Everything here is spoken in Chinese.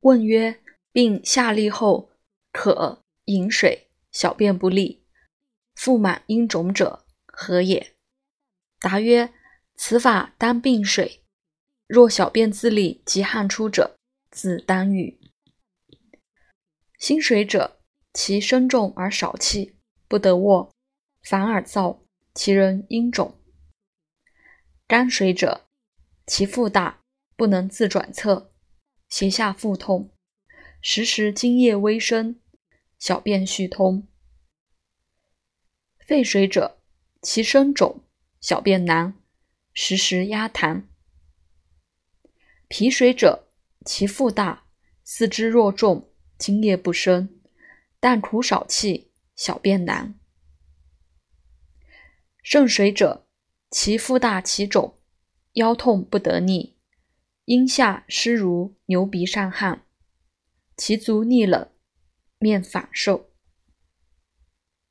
问曰：病下痢后，可饮水，小便不利，腹满阴肿者，何也？答曰：此法当病水。若小便自利及汗出者，自当愈。心水者，其身重而少气，不得卧，反而燥，其人阴肿。肝水者，其腹大，不能自转侧，胁下腹痛，时时津液微生，小便虚通。肺水者，其身肿，小便难，时时压痰。脾水者，其腹大，四肢若重，津液不生，但苦少气，小便难。肾水者，其腹大其肿，腰痛不得逆，阴下湿如牛鼻上汗，其足逆冷，面反瘦。